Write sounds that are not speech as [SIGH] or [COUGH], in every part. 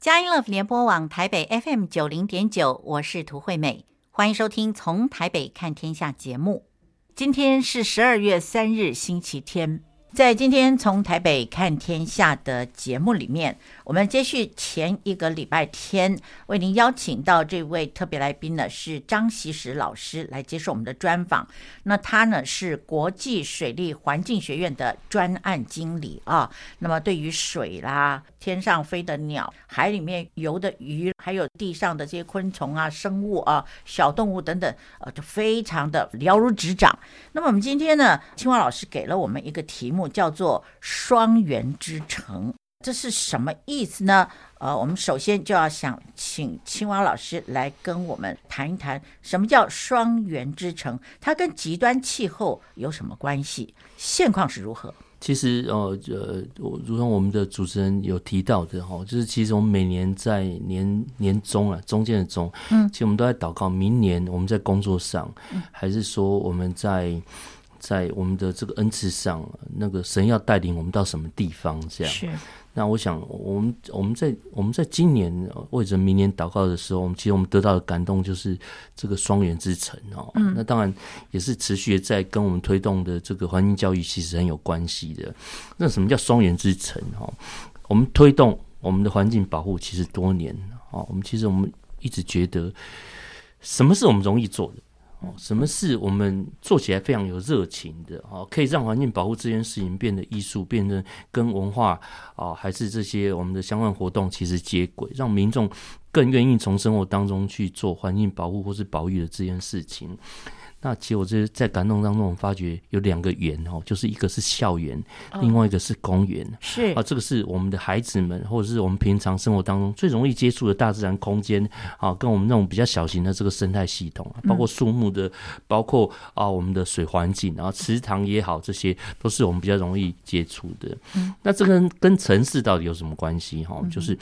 佳音 love 联播网台北 FM 九零点九，我是涂惠美，欢迎收听《从台北看天下》节目。今天是十二月三日，星期天。在今天从台北看天下的节目里面，我们接续前一个礼拜天为您邀请到这位特别来宾呢，是张锡时老师来接受我们的专访。那他呢是国际水利环境学院的专案经理啊。那么对于水啦、天上飞的鸟、海里面游的鱼，还有地上的这些昆虫啊、生物啊、小动物等等，呃，就非常的了如指掌。那么我们今天呢，青蛙老师给了我们一个题目。叫做双元之城，这是什么意思呢？呃，我们首先就要想请青蛙老师来跟我们谈一谈，什么叫双元之城？它跟极端气候有什么关系？现况是如何？其实，呃呃，如同我们的主持人有提到的哈，就是其实我们每年在年年中啊，中间的中，嗯，其实我们都在祷告，明年我们在工作上，嗯，还是说我们在。在我们的这个恩赐上，那个神要带领我们到什么地方？这样是。那我想，我们我们在我们在今年或者明年祷告的时候，我们其实我们得到的感动就是这个双元之城哦。嗯。那当然也是持续在跟我们推动的这个环境教育其实很有关系的。那什么叫双元之城？哈，我们推动我们的环境保护其实多年哦。我们其实我们一直觉得，什么是我们容易做的？哦，什么是我们做起来非常有热情的？哦，可以让环境保护这件事情变得艺术，变得跟文化啊，还是这些我们的相关活动其实接轨，让民众更愿意从生活当中去做环境保护或是保育的这件事情。那其实我这在感动当中，我发觉有两个园哦，就是一个是校园，另外一个是公园。是啊，这个是我们的孩子们，或者是我们平常生活当中最容易接触的大自然空间啊，跟我们那种比较小型的这个生态系统，包括树木的，包括啊我们的水环境，然后池塘也好，这些都是我们比较容易接触的。那这跟跟城市到底有什么关系？哈，就是。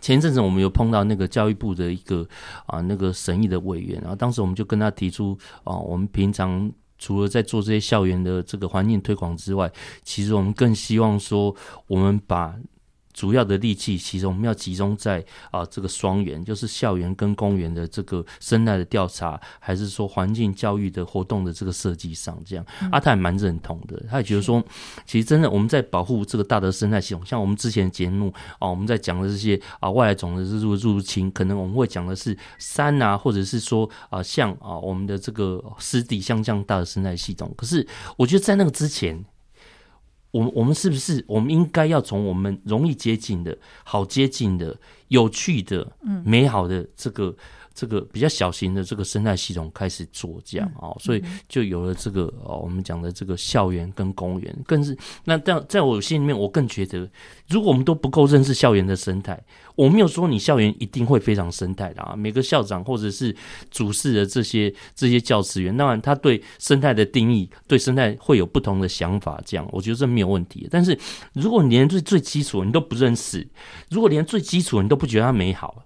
前一阵子我们有碰到那个教育部的一个啊那个审议的委员，然后当时我们就跟他提出啊，我们平常除了在做这些校园的这个环境推广之外，其实我们更希望说，我们把。主要的力气，其实我们要集中在啊这个双元，就是校园跟公园的这个生态的调查，还是说环境教育的活动的这个设计上，这样，阿、嗯、他还蛮认同的，他也觉得说，其实真的我们在保护这个大的生态系统，像我们之前节目啊，我们在讲的这些啊外来种的入入侵，可能我们会讲的是山啊，或者是说啊像啊我们的这个湿地像这样大的生态系统，可是我觉得在那个之前。我们我们是不是我们应该要从我们容易接近的、好接近的、有趣的、美好的这个？这个比较小型的这个生态系统开始做这样啊，所以就有了这个哦，我们讲的这个校园跟公园，更是那在在我心里面，我更觉得，如果我们都不够认识校园的生态，我没有说你校园一定会非常生态的啊。每个校长或者是主事的这些这些教职员，当然他对生态的定义，对生态会有不同的想法，这样我觉得这没有问题。但是如果你连最最基础你都不认识，如果连最基础你都不觉得它美好。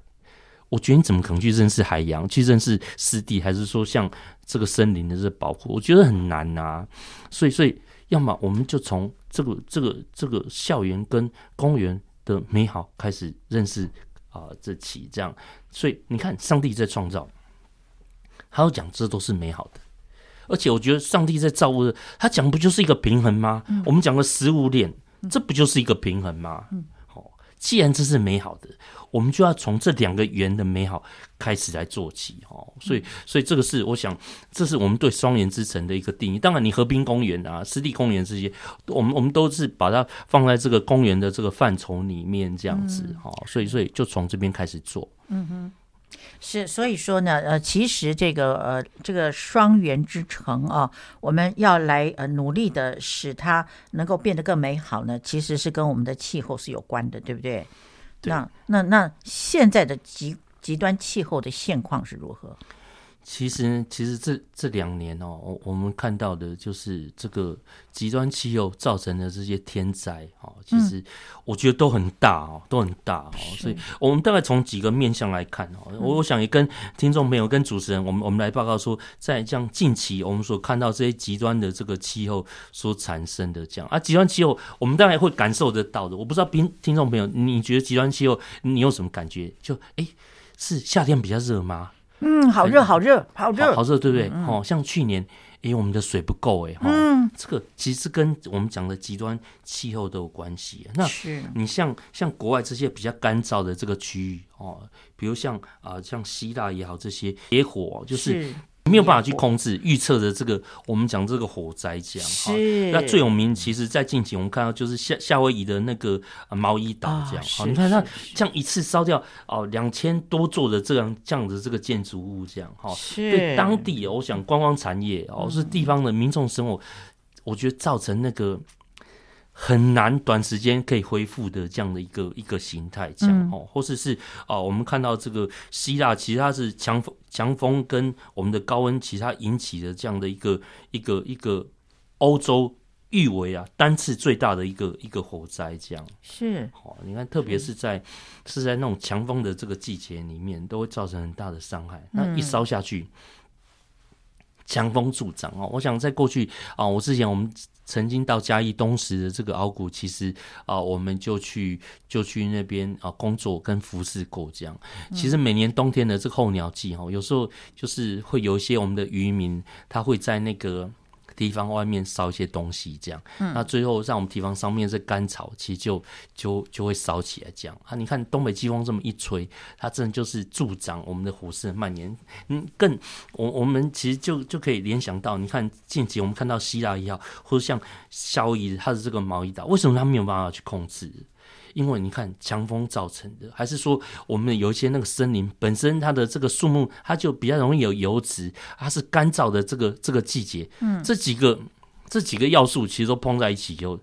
我觉得你怎么可能去认识海洋，去认识湿地，还是说像这个森林的这个保护？我觉得很难啊。所以，所以要么我们就从这个、这个、这个校园跟公园的美好开始认识啊，这起这样。所以你看，上帝在创造，他要讲这都是美好的。而且我觉得上帝在造物的，他讲不就是一个平衡吗？嗯、我们讲了食物链，这不就是一个平衡吗？嗯既然这是美好的，我们就要从这两个圆的美好开始来做起哦。所以，所以这个是我想，这是我们对双园之城的一个定义。当然，你河滨公园啊、湿地公园这些，我们我们都是把它放在这个公园的这个范畴里面这样子哈。所以，所以就从这边开始做。嗯哼。是，所以说呢，呃，其实这个呃，这个双园之城啊，我们要来呃努力的使它能够变得更美好呢，其实是跟我们的气候是有关的，对不对？那那那现在的极极端气候的现况是如何？其实，其实这这两年哦，我我们看到的就是这个极端气候造成的这些天灾哦，其实我觉得都很大哦，都很大哦。所以，我们大概从几个面向来看哦，我我想也跟听众朋友、跟主持人，我们我们来报告说，在这样近期我们所看到这些极端的这个气候所产生的这样啊，极端气候我们大概会感受得到的。我不知道听听众朋友，你觉得极端气候你有什么感觉？就哎，是夏天比较热吗？嗯，好热，好热，好热，好热，对不对？哦、嗯，像去年，哎，我们的水不够，哎，嗯，这个其实跟我们讲的极端气候都有关系。那是你像像国外这些比较干燥的这个区域哦，比如像啊、呃，像希腊也好，这些野火就是。是没有办法去控制预测的这个，我们讲这个火灾这样哈。那最有名，其实，在近期我们看到就是夏夏威夷的那个毛伊岛这样。好，你看它这样一次烧掉哦两千多座的这样这样的这个建筑物这样哈。对当地，我想观光产业哦，是地方的民众生活，我觉得造成那个。很难短时间可以恢复的这样的一个一个形态，这样哦，或者是啊，我们看到这个希腊，其实它是强风强风跟我们的高温，其实它引起的这样的一个一个一个欧洲誉为啊单次最大的一个一个火灾，这样。是。哦，你看，特别是在是在那种强风的这个季节里面，都会造成很大的伤害。那一烧下去，强风助长哦，我想在过去啊，我之前我们。曾经到嘉义东石的这个鳌谷，其实啊，我们就去就去那边啊工作跟服侍过这样。其实每年冬天的这个候鸟季哈，有时候就是会有一些我们的渔民，他会在那个。地方外面烧一些东西，这样，嗯、那最后让我们地方上面是干草，其实就就就会烧起来，这样啊。你看东北季风这么一吹，它真的就是助长我们的火势的蔓延。嗯，更我我们其实就就可以联想到，你看近期我们看到希腊也好，或者像夏威夷它的这个毛衣岛，为什么它没有办法去控制？因为你看强风造成的，还是说我们有一些那个森林本身它的这个树木，它就比较容易有油脂，它是干燥的这个这个季节，嗯，这几个这几个要素其实都碰在一起以后，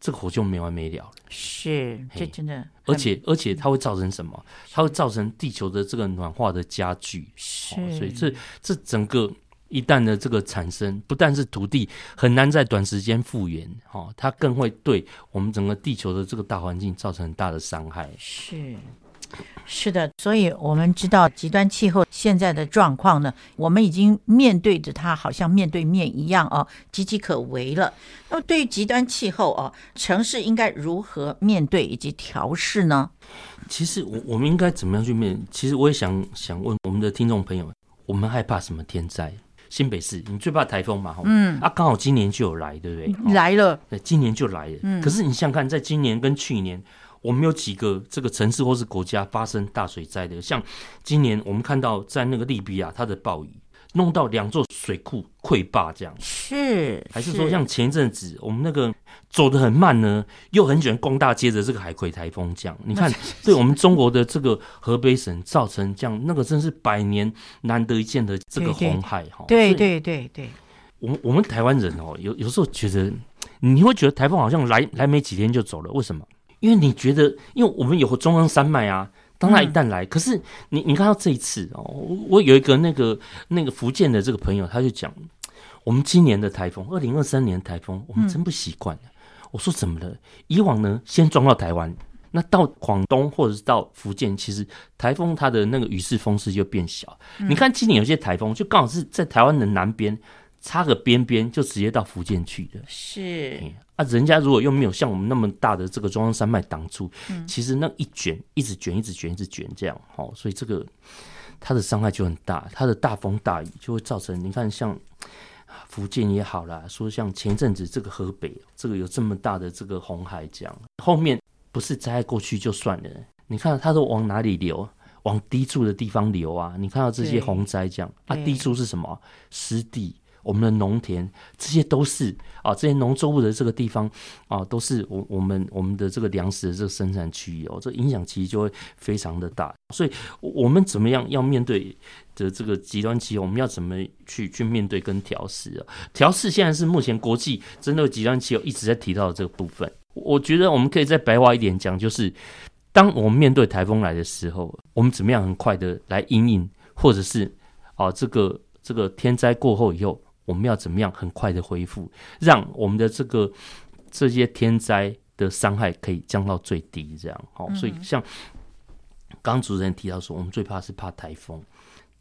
这个火就没完没了了。是，这真的，而且而且它会造成什么？它会造成地球的这个暖化的加剧。是，所以这这整个。一旦的这个产生，不但是土地很难在短时间复原，哈，它更会对我们整个地球的这个大环境造成很大的伤害。是，是的，所以我们知道极端气候现在的状况呢，我们已经面对着它，好像面对面一样哦，岌岌可危了。那么对于极端气候哦，城市应该如何面对以及调试呢？其实我我们应该怎么样去面？其实我也想想问我们的听众朋友，我们害怕什么天灾？新北市，你最怕台风嘛？嗯，啊，刚好今年就有来，对不对？来了，对，今年就来了。嗯，可是你想想看，在今年跟去年，我们有几个这个城市或是国家发生大水灾的？像今年我们看到在那个利比亚，它的暴雨。弄到两座水库溃坝，这样是还是说像前一阵子我们那个走得很慢呢，又很喜欢逛大街的这个海葵台风，这样你看，[LAUGHS] 对我们中国的这个河北省造成这样，那个真是百年难得一见的这个红海哈。对对对对，我们我们台湾人哦，有有时候觉得你会觉得台风好像来来没几天就走了，为什么？因为你觉得，因为我们有中央山脉啊。当他一旦来，嗯、可是你你看到这一次哦，我有一个那个那个福建的这个朋友，他就讲，我们今年的台风，二零二三年的台风，我们真不习惯。嗯、我说怎么了？以往呢，先撞到台湾，那到广东或者是到福建，其实台风它的那个雨势风势就变小。嗯、你看今年有些台风，就刚好是在台湾的南边。插个边边就直接到福建去的，是、嗯、啊，人家如果又没有像我们那么大的这个中央山脉挡住，嗯、其实那一卷一直卷一直卷一直卷这样，哦，所以这个它的伤害就很大，它的大风大雨就会造成，你看像福建也好啦，说像前阵子这个河北这个有这么大的这个红海这样，后面不是灾害过去就算了，你看它都往哪里流？往低处的地方流啊！你看到这些洪灾这样，啊，低处是什么？湿地。我们的农田，这些都是啊，这些农作物的这个地方啊，都是我我们我们的这个粮食的这个生产区域哦，这影响其实就会非常的大。所以，我们怎么样要面对的这个极端气候，我们要怎么去去面对跟调适啊？调适现在是目前国际针对极端气候一直在提到的这个部分。我觉得我们可以再白话一点讲，就是当我们面对台风来的时候，我们怎么样很快的来因应，或者是。啊，这个这个天灾过后以后，我们要怎么样很快的恢复，让我们的这个这些天灾的伤害可以降到最低，这样好。所以像刚主持人提到说，我们最怕是怕台风。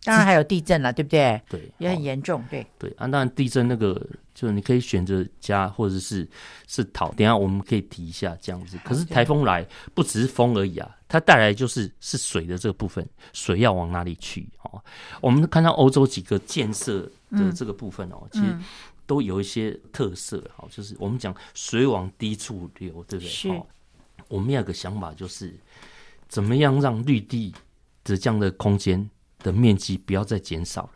当然还有地震了，对不对？对，也很严重。对对啊，当然地震那个就是你可以选择家或者是是逃。等一下我们可以提一下这样子。可是台风来不只是风而已啊，它带来就是是水的这个部分，水要往哪里去？哦，我们看到欧洲几个建设的这个部分哦，其实都有一些特色。好，就是我们讲水往低处流，对不对？好。我们有个想法就是，怎么样让绿地的这样的空间。的面积不要再减少了，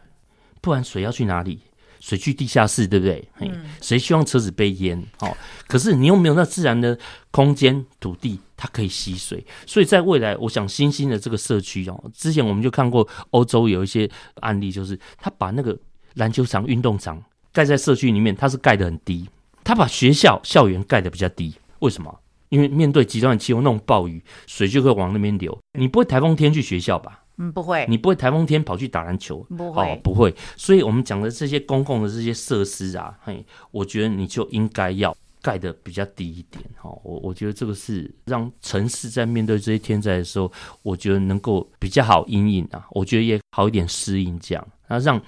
不然水要去哪里？水去地下室，对不对？嗯。谁希望车子被淹？哦，可是你又没有那自然的空间土地，它可以吸水。所以在未来，我想新兴的这个社区哦，之前我们就看过欧洲有一些案例，就是他把那个篮球场、运动场盖在社区里面，它是盖得很低。他把学校校园盖得比较低，为什么？因为面对极端的气候，那种暴雨，水就会往那边流。你不会台风天去学校吧？嗯，不会，你不会台风天跑去打篮球，不会，哦，不会。所以，我们讲的这些公共的这些设施啊，嘿，我觉得你就应该要盖得比较低一点，哈。我我觉得这个是让城市在面对这些天灾的时候，我觉得能够比较好因应啊，我觉得也好一点适应这样，那让。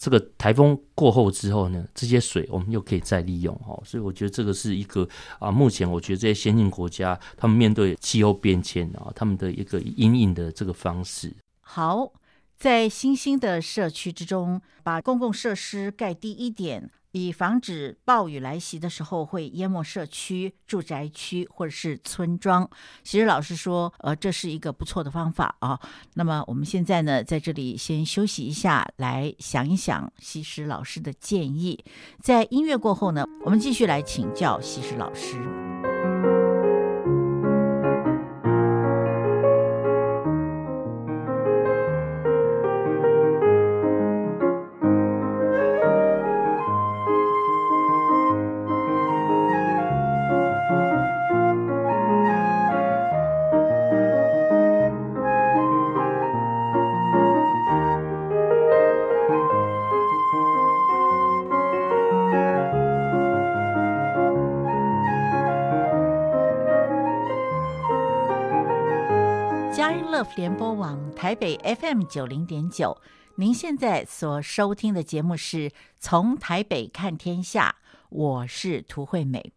这个台风过后之后呢，这些水我们又可以再利用哦，所以我觉得这个是一个啊，目前我觉得这些先进国家他们面对气候变迁啊，他们的一个阴影的这个方式。好，在新兴的社区之中，把公共设施盖低一点。以防止暴雨来袭的时候会淹没社区、住宅区或者是村庄。其实老师说，呃，这是一个不错的方法啊。那么我们现在呢，在这里先休息一下，来想一想西施老师的建议。在音乐过后呢，我们继续来请教西施老师。播网台北 FM 九零点九，您现在所收听的节目是从台北看天下，我是涂惠美。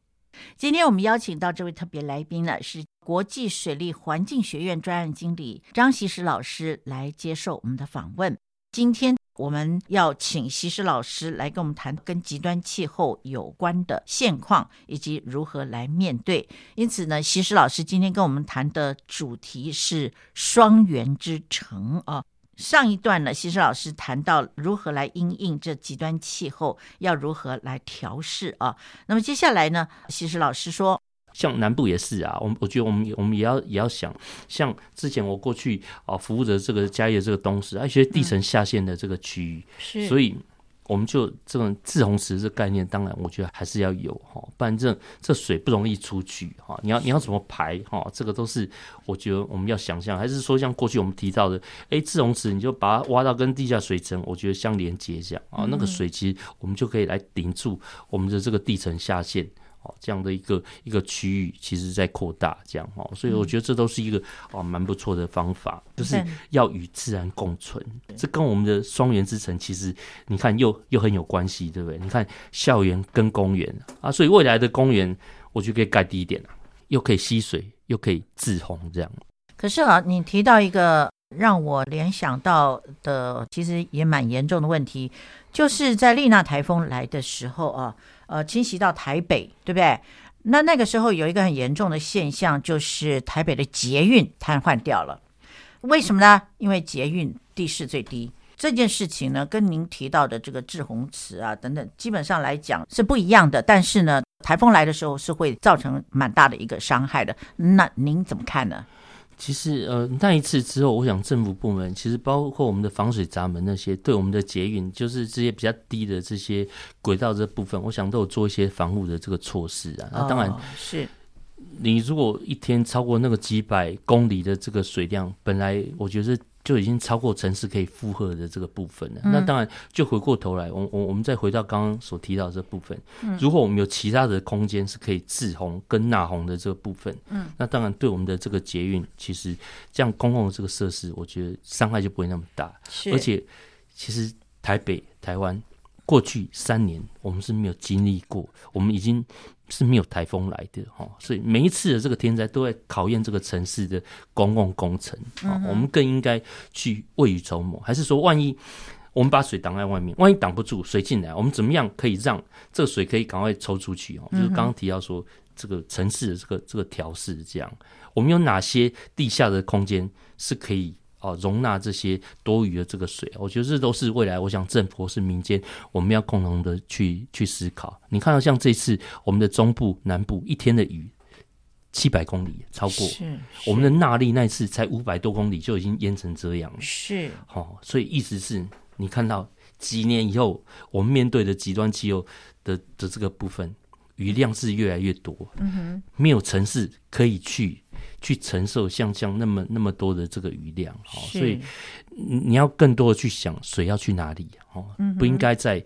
今天我们邀请到这位特别来宾呢，是国际水利环境学院专案经理张习石老师来接受我们的访问。今天。我们要请西施老师来跟我们谈跟极端气候有关的现况以及如何来面对。因此呢，西施老师今天跟我们谈的主题是双元之城啊。上一段呢，西施老师谈到如何来因应这极端气候，要如何来调试啊。那么接下来呢，西施老师说。像南部也是啊，我我觉得我们我们也要也要想，像之前我过去啊服务的这个嘉义的这个东势，而且地层下陷的这个区域，是，所以我们就这种自洪池这个概念，当然我觉得还是要有哈，不然这这水不容易出去哈，你要你要怎么排哈，这个都是我觉得我们要想象，还是说像过去我们提到的，哎，滞洪池你就把它挖到跟地下水层，我觉得相连接这样啊，那个水其实我们就可以来顶住我们的这个地层下陷。哦，这样的一个一个区域，其实在扩大，这样哦，所以我觉得这都是一个哦蛮不错的方法，就是要与自然共存。这跟我们的双元之城，其实你看又又很有关系，对不对？你看校园跟公园啊，所以未来的公园，我觉得可以盖低一点，又可以吸水，又可以自洪，这样。可是啊，你提到一个让我联想到的，其实也蛮严重的问题，就是在丽娜台风来的时候啊。呃，侵袭到台北，对不对？那那个时候有一个很严重的现象，就是台北的捷运瘫痪掉了。为什么呢？因为捷运地势最低。这件事情呢，跟您提到的这个滞洪池啊等等，基本上来讲是不一样的。但是呢，台风来的时候是会造成蛮大的一个伤害的。那您怎么看呢？其实，呃，那一次之后，我想政府部门其实包括我们的防水闸门那些，对我们的捷运，就是这些比较低的这些轨道这部分，我想都有做一些防护的这个措施啊。那当然是，你如果一天超过那个几百公里的这个水量，本来我觉得是就已经超过城市可以负荷的这个部分了。嗯、那当然，就回过头来，我我我们再回到刚刚所提到的这部分，嗯、如果我们有其他的空间是可以自洪跟纳洪的这个部分，嗯，那当然对我们的这个捷运，其实这样公共的这个设施，我觉得伤害就不会那么大。是，而且其实台北、台湾过去三年，我们是没有经历过，我们已经。是没有台风来的哈，所以每一次的这个天灾都在考验这个城市的公共工程啊。我们更应该去未雨绸缪，还是说，万一我们把水挡在外面，万一挡不住水进来，我们怎么样可以让这个水可以赶快抽出去？哦，就是刚刚提到说这个城市的这个这个调试，这样我们有哪些地下的空间是可以？哦，容纳这些多余的这个水，我觉得这都是未来，我想政府是民间，我们要共同的去去思考。你看到像这次我们的中部、南部一天的雨七百公里，超过是我们的纳利那次才五百多公里就已经淹成这样了。是，哦，所以意思是你看到几年以后，我们面对的极端气候的的这个部分，雨量是越来越多。嗯哼，没有城市可以去。去承受像像那么那么多的这个余量，哦所以你要更多的去想水要去哪里哦，嗯、不应该在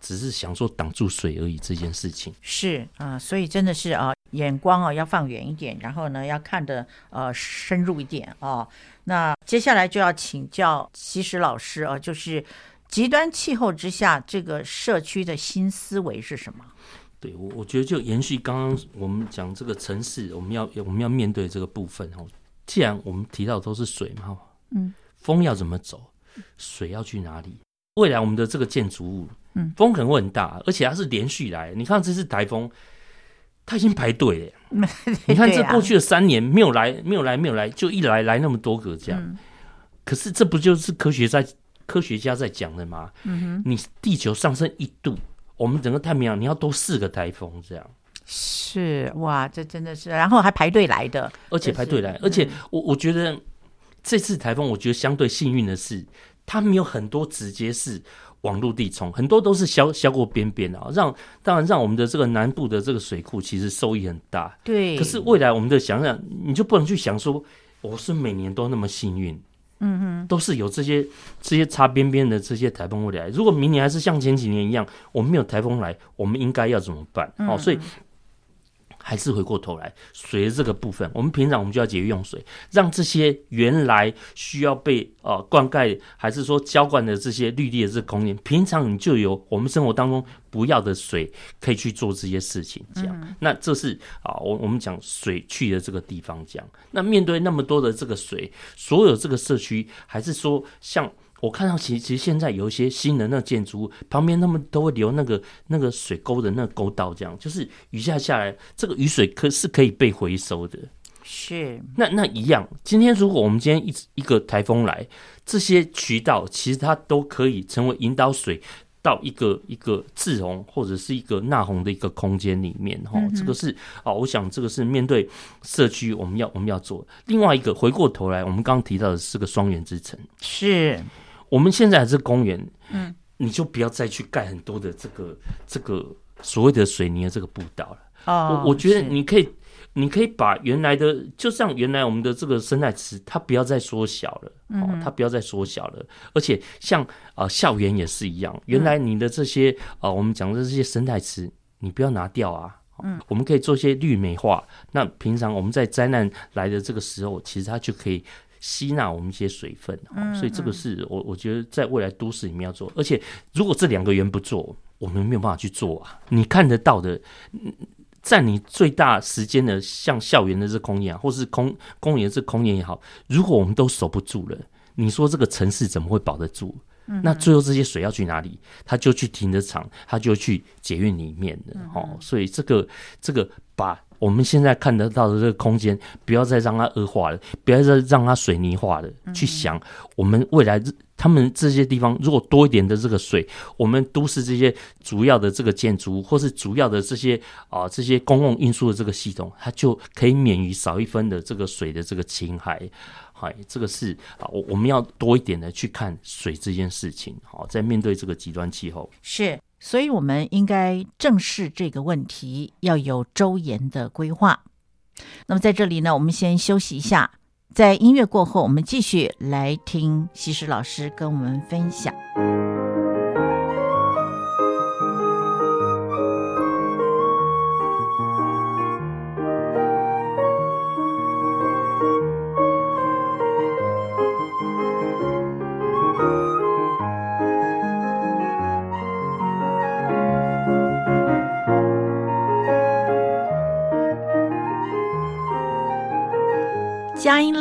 只是想说挡住水而已这件事情。是啊，所以真的是啊，眼光啊要放远一点，然后呢要看的呃深入一点啊。那接下来就要请教西施老师啊，就是极端气候之下，这个社区的新思维是什么？对，我我觉得就延续刚刚我们讲这个城市，我们要我们要面对这个部分哦。既然我们提到都是水嘛，嗯，风要怎么走，水要去哪里？未来我们的这个建筑物，嗯，风可能会很大，而且它是连续来。你看这次台风，它已经排队了。[LAUGHS] 你看这过去的三年没有来，没有来，没有来，就一来来那么多个这样。可是这不就是科学在科学家在讲的吗？嗯哼，你地球上升一度。我们整个太平洋，你要多四个台风这样，是哇，这真的是，然后还排队来的，而且排队来，而且我我觉得这次台风，我觉得相对幸运的是，它没有很多直接是往陆地冲，很多都是削削过边边啊，让当然让我们的这个南部的这个水库其实收益很大，对。可是未来我们的想想，你就不能去想说，我是每年都那么幸运。嗯哼，都是有这些这些擦边边的这些台风会来。如果明年还是像前几年一样，我们没有台风来，我们应该要怎么办？嗯、哦，所以。还是回过头来，水的这个部分，我们平常我们就要节约用水，让这些原来需要被呃灌溉，还是说浇灌的这些绿地的这个空间，平常你就有我们生活当中不要的水，可以去做这些事情。这样，嗯、那这是啊，我我们讲水去的这个地方讲。那面对那么多的这个水，所有这个社区，还是说像。我看到其实其实现在有一些新的那个建筑物旁边，他们都会留那个那个水沟的那个沟道，这样就是雨下下来，这个雨水可是可以被回收的。是，那那一样，今天如果我们今天一一个台风来，这些渠道其实它都可以成为引导水到一个一个滞洪或者是一个纳洪的一个空间里面。哈、嗯，这个是啊，我想这个是面对社区我们要我们要做。另外一个回过头来，我们刚刚提到的是个双元之城，是。我们现在还是公园，嗯，你就不要再去盖很多的这个这个所谓的水泥的这个步道了。哦，我我觉得你可以，你可以把原来的，就像原来我们的这个生态池，它不要再缩小了，哦，嗯，它不要再缩小了。而且像啊，呃，校园也是一样，原来你的这些啊，呃，我们讲的这些生态池，你不要拿掉啊。嗯，我们可以做一些绿美化。那平常我们在灾难来的这个时候，其实它就可以。吸纳我们一些水分，所以这个是我我觉得在未来都市里面要做。而且如果这两个园不做，我们没有办法去做啊。你看得到的，占你最大时间的，像校园的这空间啊，或是空公园这空间也好，如果我们都守不住了，你说这个城市怎么会保得住？那最后这些水要去哪里？他就去停车场，他就去捷运里面的哦。所以这个这个把。我们现在看得到的这个空间，不要再让它恶化了，不要再让它水泥化了。去想，我们未来他们这些地方，如果多一点的这个水，我们都市这些主要的这个建筑，或是主要的这些啊这些公共运输的这个系统，它就可以免于少一分的这个水的这个侵害。嗨，这个是啊，我我们要多一点的去看水这件事情。好，在面对这个极端气候是。所以，我们应该正视这个问题，要有周延的规划。那么，在这里呢，我们先休息一下，在音乐过后，我们继续来听西施老师跟我们分享。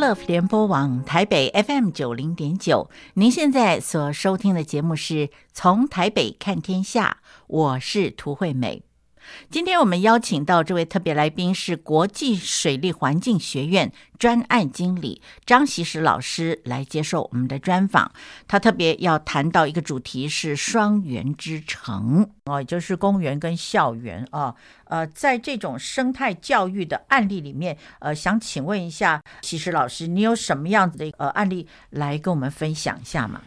Of 联播网台北 FM 九零点九，您现在所收听的节目是从台北看天下，我是涂惠美。今天我们邀请到这位特别来宾是国际水利环境学院专案经理张锡时老师来接受我们的专访。他特别要谈到一个主题是双园之城哦，也就是公园跟校园啊。呃，在这种生态教育的案例里面，呃，想请问一下锡时老师，你有什么样子的呃案例来跟我们分享一下吗？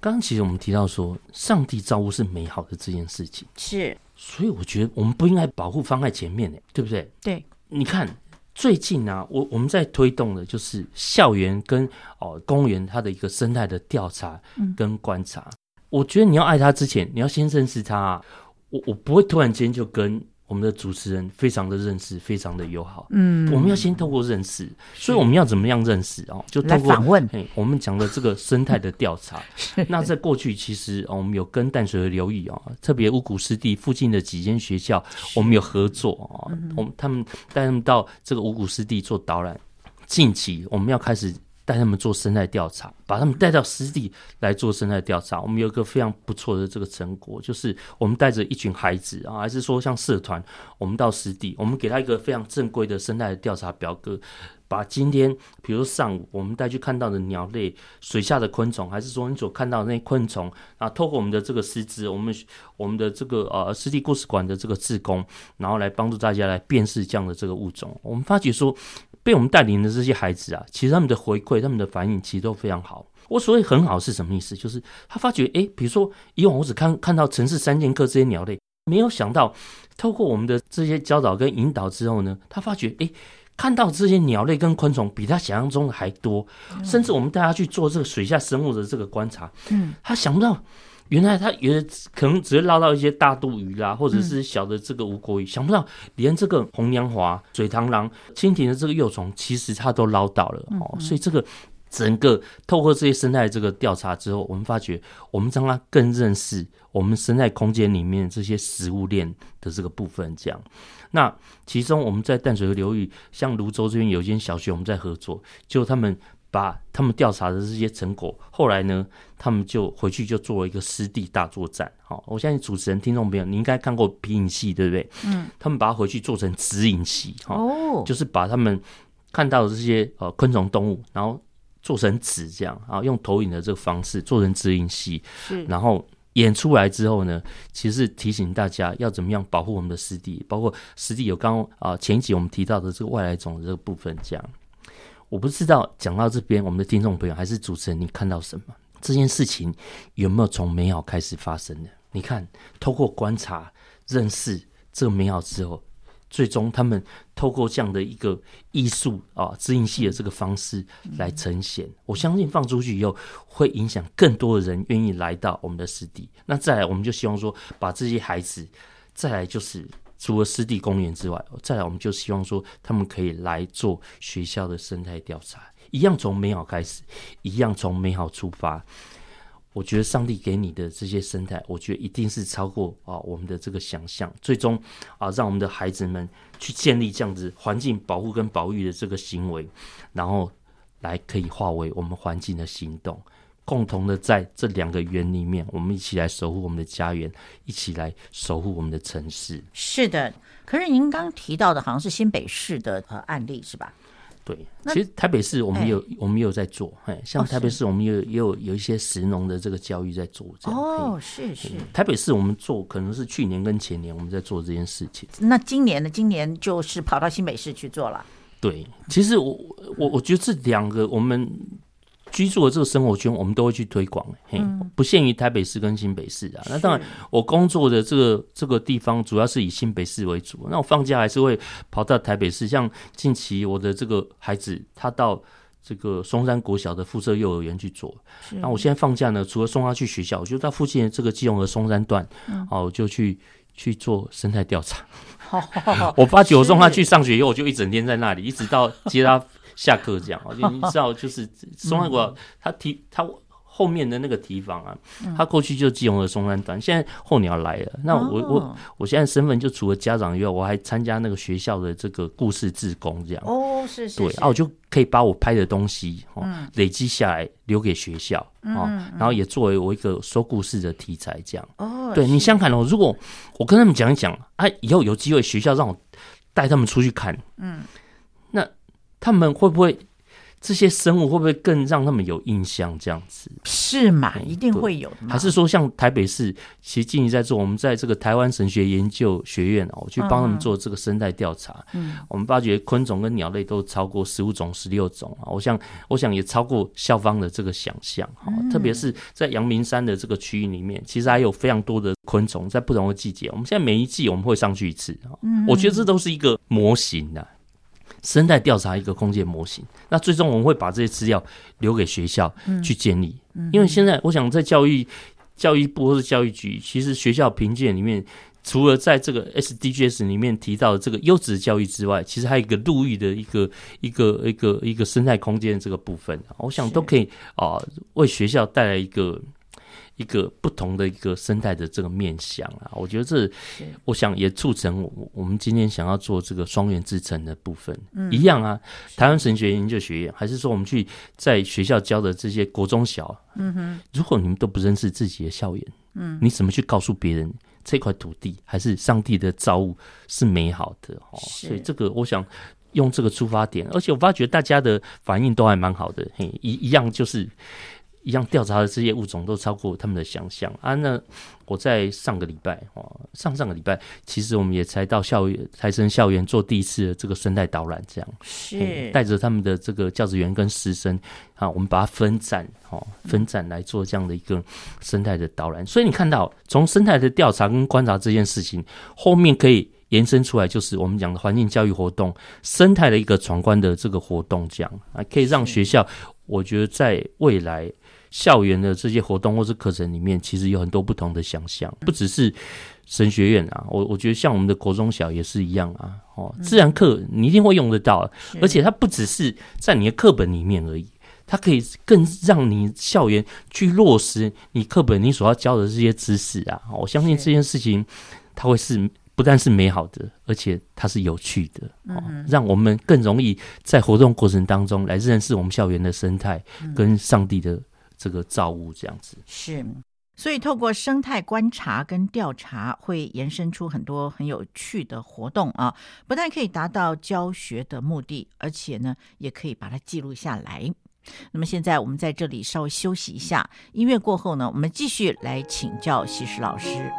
刚刚其实我们提到说，上帝造物是美好的这件事情是。所以我觉得我们不应该保护放在前面呢，对不对？对，你看最近啊，我我们在推动的就是校园跟哦公园它的一个生态的调查跟观察。嗯。我觉得你要爱它之前，你要先认识它啊。我我不会突然间就跟。我们的主持人非常的认识，非常的友好。嗯，我们要先透过认识，所以我们要怎么样认识哦？就透过访问。嘿，我们讲的这个生态的调查。[LAUGHS] 那在过去，其实我们有跟淡水河流域啊，特别五股湿地附近的几间学校，我们有合作啊。我们他们带他们到这个五谷湿地做导览。近期我们要开始。带他们做生态调查，把他们带到湿地来做生态调查。我们有一个非常不错的这个成果，就是我们带着一群孩子啊，还是说像社团，我们到湿地，我们给他一个非常正规的生态调查表格，把今天比如说上午我们带去看到的鸟类、水下的昆虫，还是说你所看到的那些昆虫啊，透过我们的这个师资，我们我们的这个呃湿地故事馆的这个志工，然后来帮助大家来辨识这样的这个物种。我们发觉说。被我们带领的这些孩子啊，其实他们的回馈、他们的反应其实都非常好。我所谓很好是什么意思？就是他发觉，哎，比如说以往我只看看到城市三剑客这些鸟类，没有想到透过我们的这些教导跟引导之后呢，他发觉，哎，看到这些鸟类跟昆虫比他想象中的还多。甚至我们带他去做这个水下生物的这个观察，嗯，他想不到。原来他原来可能只会捞到一些大肚鱼啦，或者是小的这个无国鱼，想不到连这个红娘华、水螳螂、蜻蜓的这个幼虫，其实他都捞到了哦。所以这个整个透过这些生态这个调查之后，我们发觉我们让他更认识我们生态空间里面这些食物链的这个部分。这样，那其中我们在淡水河流域，像泸州这边有一间小学，我们在合作，就他们。把他们调查的这些成果，后来呢，他们就回去就做了一个湿地大作战。好，我相信主持人、听众朋友，你应该看过皮影戏，对不对？嗯。他们把它回去做成指引戏，哦，就是把他们看到的这些呃昆虫动物，然后做成纸这样，然后用投影的这个方式做成指引戏，是。然后演出来之后呢，其实提醒大家要怎么样保护我们的湿地，包括湿地有刚刚啊前一集我们提到的这个外来种的这个部分，这样。我不知道讲到这边，我们的听众朋友还是主持人，你看到什么？这件事情有没有从美好开始发生的？你看，透过观察、认识这个美好之后，最终他们透过这样的一个艺术啊，指引系的这个方式来呈现。我相信放出去以后，会影响更多的人愿意来到我们的湿地。那再来，我们就希望说，把这些孩子，再来就是。除了湿地公园之外，再来我们就希望说，他们可以来做学校的生态调查，一样从美好开始，一样从美好出发。我觉得上帝给你的这些生态，我觉得一定是超过啊我们的这个想象，最终啊让我们的孩子们去建立这样子环境保护跟保育的这个行为，然后来可以化为我们环境的行动。共同的在这两个园里面，我们一起来守护我们的家园，一起来守护我们的城市。是的，可是您刚刚提到的好像是新北市的呃案例是吧？对，其实台北市我们有、欸、我们也有在做，哎，像台北市我们也有也有有一些石农的这个教育在做这样。哦，是是。台北市我们做可能是去年跟前年我们在做这件事情。那今年呢？今年就是跑到新北市去做了。对，其实我我我觉得这两个我们。居住的这个生活圈，我们都会去推广，嘿，不限于台北市跟新北市啊。那当然，我工作的这个这个地方主要是以新北市为主。那我放假还是会跑到台北市，像近期我的这个孩子，他到这个松山国小的附设幼儿园去做。那我现在放假呢，除了送他去学校，我就到附近的这个基隆的松山段，嗯、哦，我就去去做生态调查。[LAUGHS] [LAUGHS] 我发觉我送他去上学以后，我就一整天在那里，一直到接他下课这样。就 [LAUGHS] 你知道，就是松山国他提他。后面的那个提防啊，他过去就基隆的松山段，现在候鸟来了。那我我我现在身份就除了家长以外，我还参加那个学校的这个故事志工这样。哦，是是。对啊，我就可以把我拍的东西哦累积下来，留给学校哦，然后也作为我一个说故事的题材这样。哦，对你想看哦，如果我跟他们讲一讲，啊，以后有机会学校让我带他们出去看，嗯，那他们会不会？这些生物会不会更让他们有印象？这样子是嘛？一定会有的。还是说，像台北市，其实近期在做，我们在这个台湾神学研究学院哦，我去帮他们做这个生态调查。嗯，我们发觉昆虫跟鸟类都超过十五种、十六种啊。我想，我想也超过校方的这个想象。哈，特别是在阳明山的这个区域里面，其实还有非常多的昆虫，在不同的季节。我们现在每一季我们会上去一次。嗯，我觉得这都是一个模型的。生态调查一个空间模型，那最终我们会把这些资料留给学校去建立。因为现在我想在教育教育部或者教育局，其实学校评鉴里面，除了在这个 SDGs 里面提到的这个优质教育之外，其实还有一个陆域的一个一个一个一个生态空间这个部分，我想都可以啊为学校带来一个。一个不同的一个生态的这个面向啊，我觉得这，我想也促成我我们今天想要做这个双元之城的部分，嗯，一样啊。台湾神学研究学院，还是说我们去在学校教的这些国中小，嗯哼，如果你们都不认识自己的校园，嗯，你怎么去告诉别人这块土地还是上帝的造物是美好的？哦，所以这个我想用这个出发点，而且我发觉大家的反应都还蛮好的，嘿，一一样就是。一样调查的这些物种都超过他们的想象啊！那我在上个礼拜哦，上上个礼拜，其实我们也才到校园台生校园做第一次的这个生态导览，这样是带着他们的这个教职员跟师生啊，我们把它分展哦，分展来做这样的一个生态的导览。所以你看到从生态的调查跟观察这件事情，后面可以延伸出来，就是我们讲的环境教育活动、生态的一个闯关的这个活动，这样啊，可以让学校，我觉得在未来。校园的这些活动或是课程里面，其实有很多不同的想象，不只是神学院啊，我我觉得像我们的国中小也是一样啊。哦，自然课你一定会用得到，而且它不只是在你的课本里面而已，它可以更让你校园去落实你课本你所要教的这些知识啊。我相信这件事情，它会是不但是美好的，而且它是有趣的，哦，让我们更容易在活动过程当中来认识我们校园的生态跟上帝的。这个造物这样子是，所以透过生态观察跟调查，会延伸出很多很有趣的活动啊！不但可以达到教学的目的，而且呢，也可以把它记录下来。那么现在我们在这里稍微休息一下，音乐过后呢，我们继续来请教西施老师。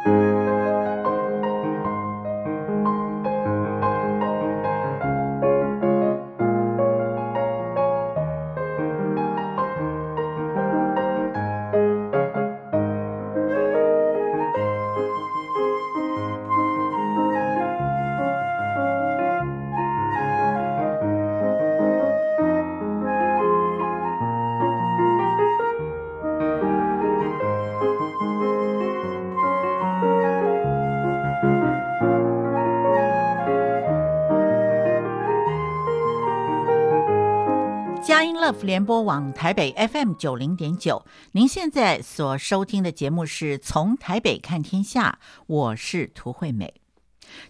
联播网台北 FM 九零点九，您现在所收听的节目是从台北看天下，我是涂惠美。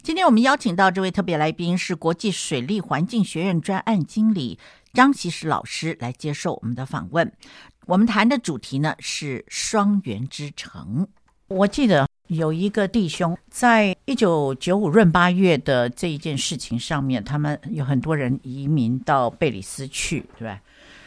今天我们邀请到这位特别来宾是国际水利环境学院专案经理张西施老师来接受我们的访问。我们谈的主题呢是双元之城。我记得有一个弟兄在一九九五闰八月的这一件事情上面，他们有很多人移民到贝里斯去，对吧？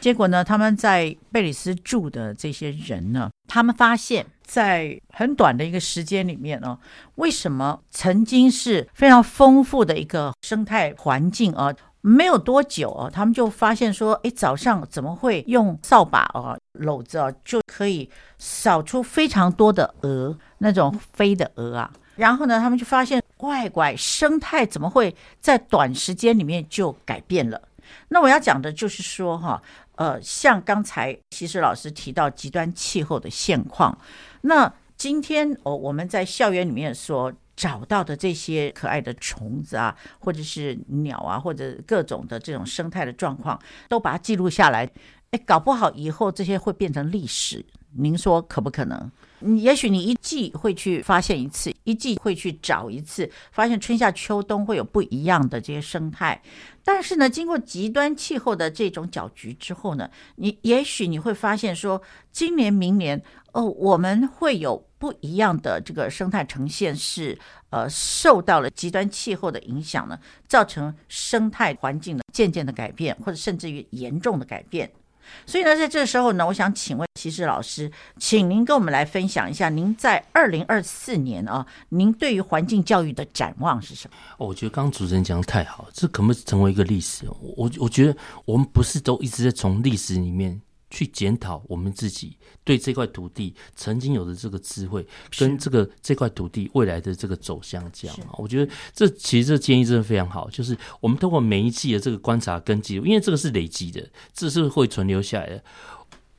结果呢，他们在贝里斯住的这些人呢，他们发现，在很短的一个时间里面呢，为什么曾经是非常丰富的一个生态环境啊，没有多久啊，他们就发现说，哎，早上怎么会用扫把啊、篓子啊，就可以扫出非常多的鹅，那种飞的鹅啊。然后呢，他们就发现，乖乖，生态怎么会在短时间里面就改变了？那我要讲的就是说，哈。呃，像刚才其实老师提到极端气候的现况，那今天哦，我们在校园里面所找到的这些可爱的虫子啊，或者是鸟啊，或者各种的这种生态的状况，都把它记录下来。哎，搞不好以后这些会变成历史，您说可不可能？也许你一季会去发现一次，一季会去找一次，发现春夏秋冬会有不一样的这些生态。但是呢，经过极端气候的这种搅局之后呢，你也许你会发现说，今年明年哦，我们会有不一样的这个生态呈现，是呃受到了极端气候的影响呢，造成生态环境的渐渐的改变，或者甚至于严重的改变。所以呢，在这时候呢，我想请问其实老师，请您跟我们来分享一下，您在二零二四年啊，您对于环境教育的展望是什么？哦，我觉得刚刚主持人讲的太好，这可不可以成为一个历史？我我觉得我们不是都一直在从历史里面。去检讨我们自己对这块土地曾经有的这个智慧，跟这个这块土地未来的这个走向，这样啊，我觉得这其实这建议真的非常好。就是我们通过每一季的这个观察跟记录，因为这个是累积的，这是会存留下来的。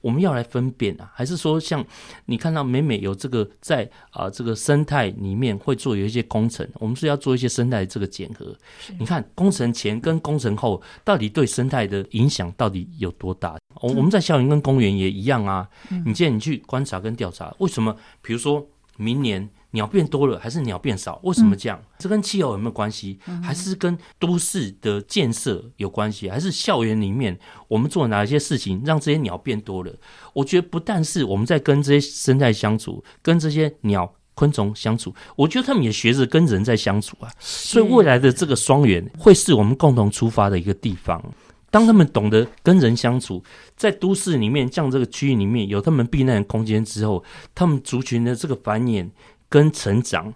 我们要来分辨啊，还是说像你看到每每有这个在啊、呃、这个生态里面会做有一些工程，我们是要做一些生态的这个检核。你看工程前跟工程后到底对生态的影响到底有多大？我我们在校园跟公园也一样啊。你既然你去观察跟调查，为什么？比如说明年。鸟变多了还是鸟变少？为什么这样？嗯、这跟气候有没有关系？还是跟都市的建设有关系？还是校园里面我们做哪一些事情让这些鸟变多了？我觉得不但是我们在跟这些生态相处，跟这些鸟昆虫相处，我觉得他们也学着跟人在相处啊。所以未来的这个双元会是我们共同出发的一个地方。当他们懂得跟人相处，在都市里面，像这个区域里面有他们避难的空间之后，他们族群的这个繁衍。跟成长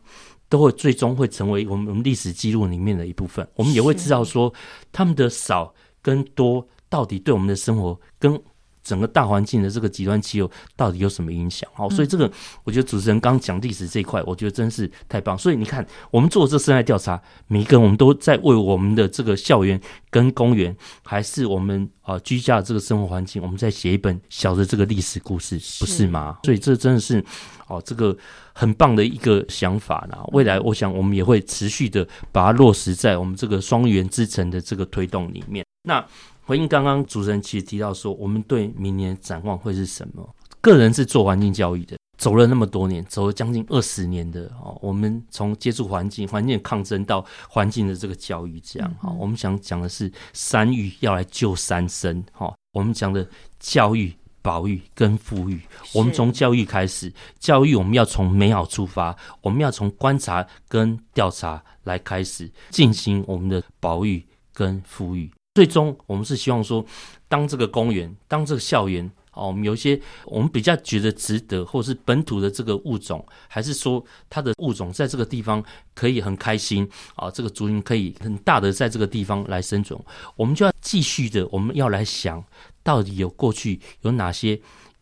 都会最终会成为我们历史记录里面的一部分。我们也会知道说，他们的少跟多到底对我们的生活跟整个大环境的这个极端气候到底有什么影响？好，所以这个我觉得主持人刚讲历史这一块，我觉得真是太棒。所以你看，我们做这生态调查，每一个人我们都在为我们的这个校园跟公园，还是我们啊居家的这个生活环境，我们在写一本小的这个历史故事，不是吗？所以这真的是哦，这个很棒的一个想法呢。未来我想我们也会持续的把它落实在我们这个双元之城的这个推动里面。那。回应刚刚主持人其实提到说，我们对明年展望会是什么？个人是做环境教育的，走了那么多年，走了将近二十年的哦。我们从接触环境、环境的抗争到环境的这个教育，这样哈。我们想讲的是三育要来救三生哈。我们讲的教育、保育跟富裕，我们从教育开始，教育我们要从美好出发，我们要从观察跟调查来开始进行我们的保育跟复育。最终，我们是希望说，当这个公园，当这个校园，哦，我们有一些我们比较觉得值得，或者是本土的这个物种，还是说它的物种在这个地方可以很开心啊，这个族群可以很大的在这个地方来生存，我们就要继续的，我们要来想到底有过去有哪些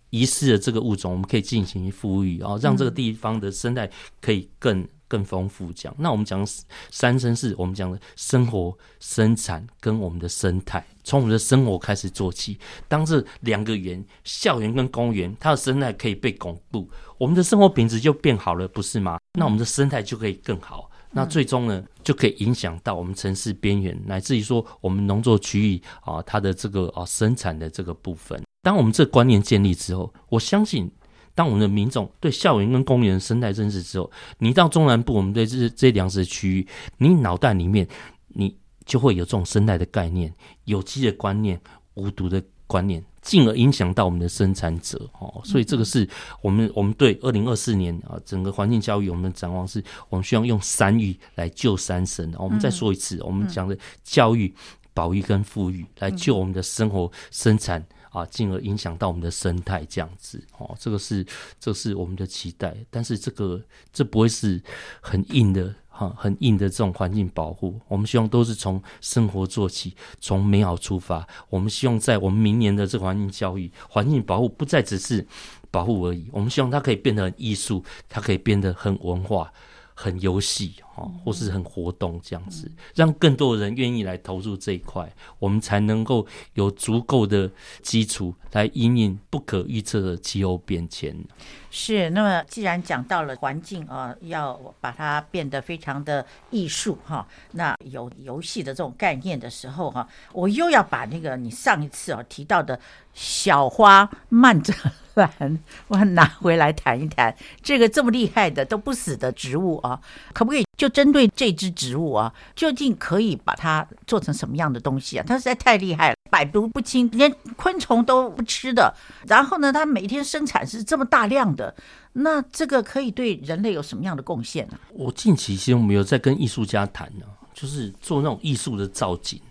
遗失的这个物种，我们可以进行复育啊，让这个地方的生态可以更。更丰富讲，那我们讲三生是我们讲的生活、生产跟我们的生态，从我们的生活开始做起。当这两个园，校园跟公园，它的生态可以被巩固，我们的生活品质就变好了，不是吗？那我们的生态就可以更好，那最终呢，就可以影响到我们城市边缘，乃至于说我们农作区域啊，它的这个啊生产的这个部分。当我们这观念建立之后，我相信。当我们的民众对校园跟公园生态认识之后，你到中南部，我们对这这粮食区域，你脑袋里面你就会有这种生态的概念、有机的观念、无毒的观念，进而影响到我们的生产者哦。所以这个是我们我们对二零二四年啊整个环境教育我们的展望是，我们需要用三育来救三生。我们再说一次，我们讲的教育、保育跟富裕来救我们的生活生产。啊，进而影响到我们的生态，这样子哦，这个是这是我们的期待，但是这个这不会是很硬的哈，很硬的这种环境保护。我们希望都是从生活做起，从美好出发。我们希望在我们明年的这个环境教育、环境保护，不再只是保护而已。我们希望它可以变得很艺术，它可以变得很文化。很游戏哈，或是很活动这样子，让更多的人愿意来投入这一块，我们才能够有足够的基础来引领不可预测的气候变迁。是，那么既然讲到了环境啊，要把它变得非常的艺术哈，那有游戏的这种概念的时候哈，我又要把那个你上一次啊提到的小花蔓泽兰，我拿回来谈一谈。这个这么厉害的都不死的植物啊，可不可以就针对这只植物啊，究竟可以把它做成什么样的东西啊？它实在太厉害了。百毒不侵，连昆虫都不吃的。然后呢，它每天生产是这么大量的，那这个可以对人类有什么样的贡献呢？我近期其实我们有在跟艺术家谈呢，就是做那种艺术的造景。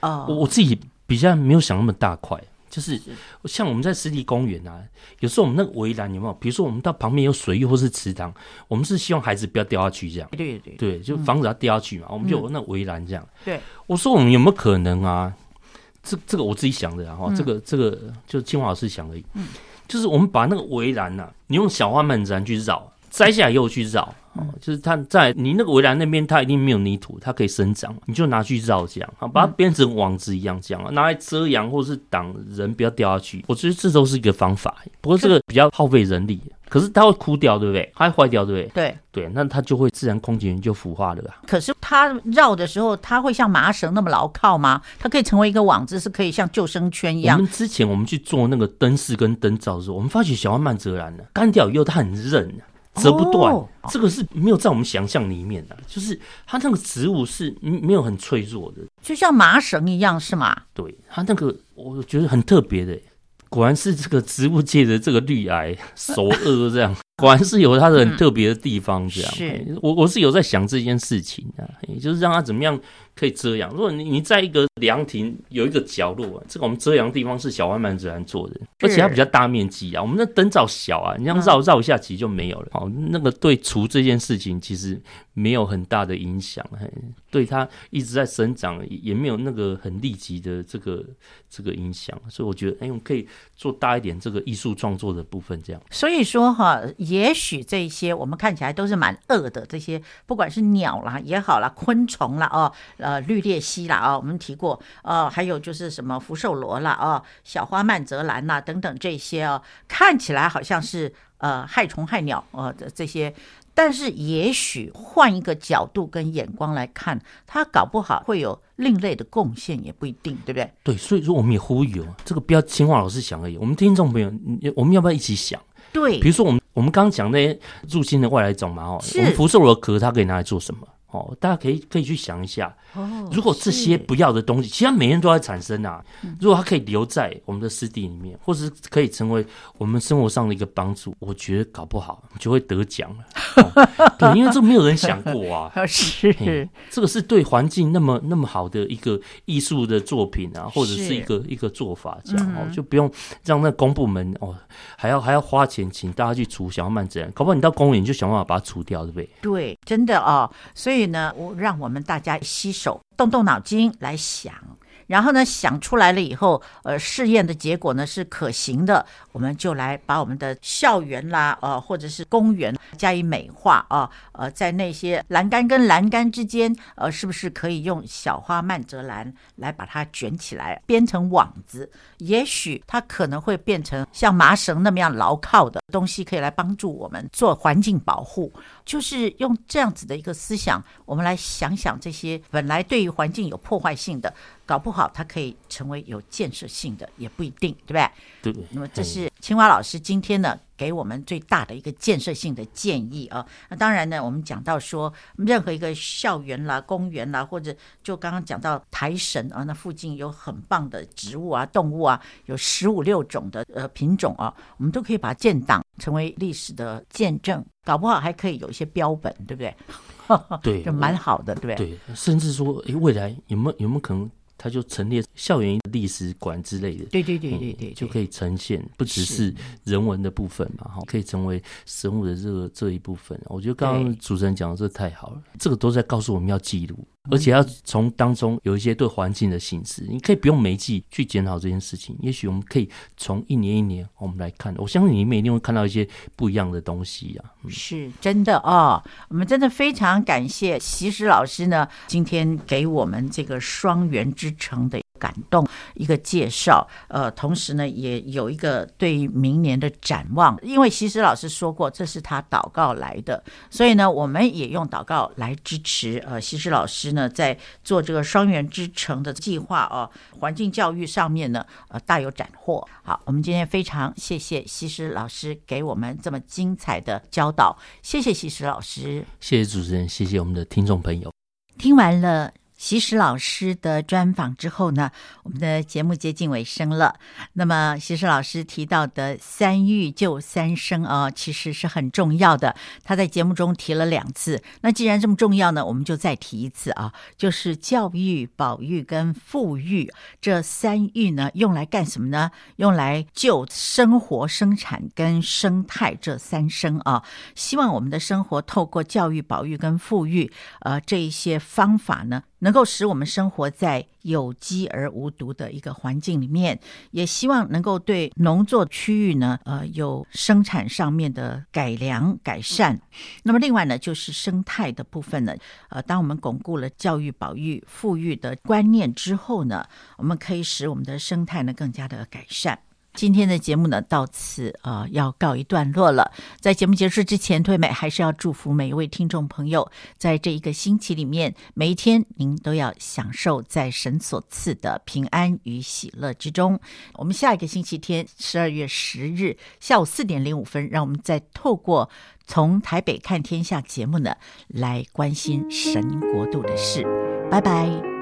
哦，我我自己比较没有想那么大块。就是像我们在湿地公园啊，有时候我们那个围栏有没有？比如说我们到旁边有水域或是池塘，我们是希望孩子不要掉下去这样。对对对，就防止他掉下去嘛。我们就有那围栏这样。对，我说我们有没有可能啊？这这个我自己想的，然后这个这个就清华老师想的，嗯，就是我们把那个围栏呐，你用小花蔓泽兰去绕，摘下来又去绕。哦，就是它在你那个围栏那边，它一定没有泥土，它可以生长，你就拿去绕这样，好，把它变成网子一样这样，拿来遮阳或是挡人不要掉下去。我觉得这都是一个方法，不过这个比较耗费人力，可是它会枯掉，对不对？它会坏掉，对不对？对对，那它就会自然空间就腐化了吧。可是它绕的时候，它会像麻绳那么牢靠吗？它可以成为一个网子，是可以像救生圈一样。我们之前我们去做那个灯饰跟灯罩的时候，我们发觉小花蔓泽兰呢，干掉以后它很韧。折不断，哦，这个是没有在我们想象里面的，就是它那个植物是没有很脆弱的，就像麻绳一样，是吗？对，它那个我觉得很特别的，果然是这个植物界的这个绿癌 [LAUGHS] 首恶这样。果然是有它的很特别的地方，这样。嗯、是我我是有在想这件事情啊，也就是让它怎么样可以遮阳。如果你你在一个凉亭有一个角落，这个我们遮阳地方是小花蛮自然做的，而且它比较大面积啊。我们的灯罩小啊，你这样绕绕一下其实就没有了。哦，那个对除这件事情其实没有很大的影响，对它一直在生长也没有那个很立即的这个这个影响。所以我觉得，哎，我们可以做大一点这个艺术创作的部分，这样。所以说哈。也许这些我们看起来都是蛮恶的，这些不管是鸟啦也好啦，昆虫啦哦，呃，绿鬣蜥啦哦，我们提过，哦，还有就是什么福寿螺啦哦，小花曼泽兰啦等等这些哦，看起来好像是呃害虫害鸟呃的这些，但是也许换一个角度跟眼光来看，它搞不好会有另类的贡献，也不一定，对不对？对，所以说我们也呼吁哦，这个不要青华老师想而已，我们听众朋友，我们要不要一起想？对，比如说我们我们刚刚讲那些入侵的外来种嘛，哦，我们福寿螺壳它可以拿来做什么？哦，大家可以可以去想一下。哦，如果这些不要的东西，其实它每天都在产生啊。如果它可以留在我们的湿地里面，或是可以成为我们生活上的一个帮助，我觉得搞不好就会得奖了。哦、对，因为这没有人想过啊。[LAUGHS] 是，这个是对环境那么那么好的一个艺术的作品啊，或者是一个一个做法，这样哦，就不用让那公部门哦还要还要花钱请大家去除小花蔓泽兰，搞不好你到公园你就想办法把它除掉，对不对？对，真的哦。所以所以呢，我让我们大家洗手。动动脑筋来想，然后呢，想出来了以后，呃，试验的结果呢是可行的，我们就来把我们的校园啦，呃，或者是公园加以美化啊，呃，在那些栏杆跟栏杆之间，呃，是不是可以用小花蔓泽兰来把它卷起来，编成网子？也许它可能会变成像麻绳那么样牢靠的东西，可以来帮助我们做环境保护。就是用这样子的一个思想，我们来想想这些本来对于环境有破坏性的，搞不好它可以成为有建设性的，也不一定，对不对？对。那么这是青蛙老师今天呢给我们最大的一个建设性的建议啊。那当然呢，我们讲到说任何一个校园啦、公园啦，或者就刚刚讲到台神啊，那附近有很棒的植物啊、动物啊，有十五六种的呃品种啊，我们都可以把它建档成为历史的见证。搞不好还可以有一些标本，对不对？[LAUGHS] 对，就蛮好的，对不对？对，甚至说，哎，未来有没有有没有可能，它就陈列校园历史馆之类的？对对对对对，就可以呈现，不只是人文的部分嘛，哈，可以成为生物的这个这一部分。我觉得刚刚主持人讲的这太好了，这个都在告诉我们要记录。而且要从当中有一些对环境的省思。你可以不用每季去检讨这件事情，也许我们可以从一年一年我们来看。我相信你们一定会看到一些不一样的东西呀、啊。是真的哦，我们真的非常感谢习实老师呢，今天给我们这个双元之城的。感动一个介绍，呃，同时呢，也有一个对明年的展望。因为席实老师说过，这是他祷告来的，所以呢，我们也用祷告来支持。呃，西施老师呢，在做这个双元之城的计划哦，环境教育上面呢，呃，大有斩获。好，我们今天非常谢谢西施老师给我们这么精彩的教导，谢谢西施老师，谢谢主持人，谢谢我们的听众朋友。听完了。其实老师的专访之后呢，我们的节目接近尾声了。那么，其实老师提到的“三育救三生”啊，其实是很重要的。他在节目中提了两次。那既然这么重要呢，我们就再提一次啊，就是教育、保育跟富裕这三育呢，用来干什么呢？用来救生活、生产跟生态这三生啊。希望我们的生活透过教育、保育跟富裕，呃，这一些方法呢。能够使我们生活在有机而无毒的一个环境里面，也希望能够对农作区域呢，呃，有生产上面的改良改善。那么另外呢，就是生态的部分呢，呃，当我们巩固了教育、保育、富裕的观念之后呢，我们可以使我们的生态呢更加的改善。今天的节目呢，到此、呃、要告一段落了。在节目结束之前，退美还是要祝福每一位听众朋友，在这一个星期里面，每一天您都要享受在神所赐的平安与喜乐之中。我们下一个星期天，十二月十日下午四点零五分，让我们再透过从台北看天下节目呢，来关心神国度的事。拜拜。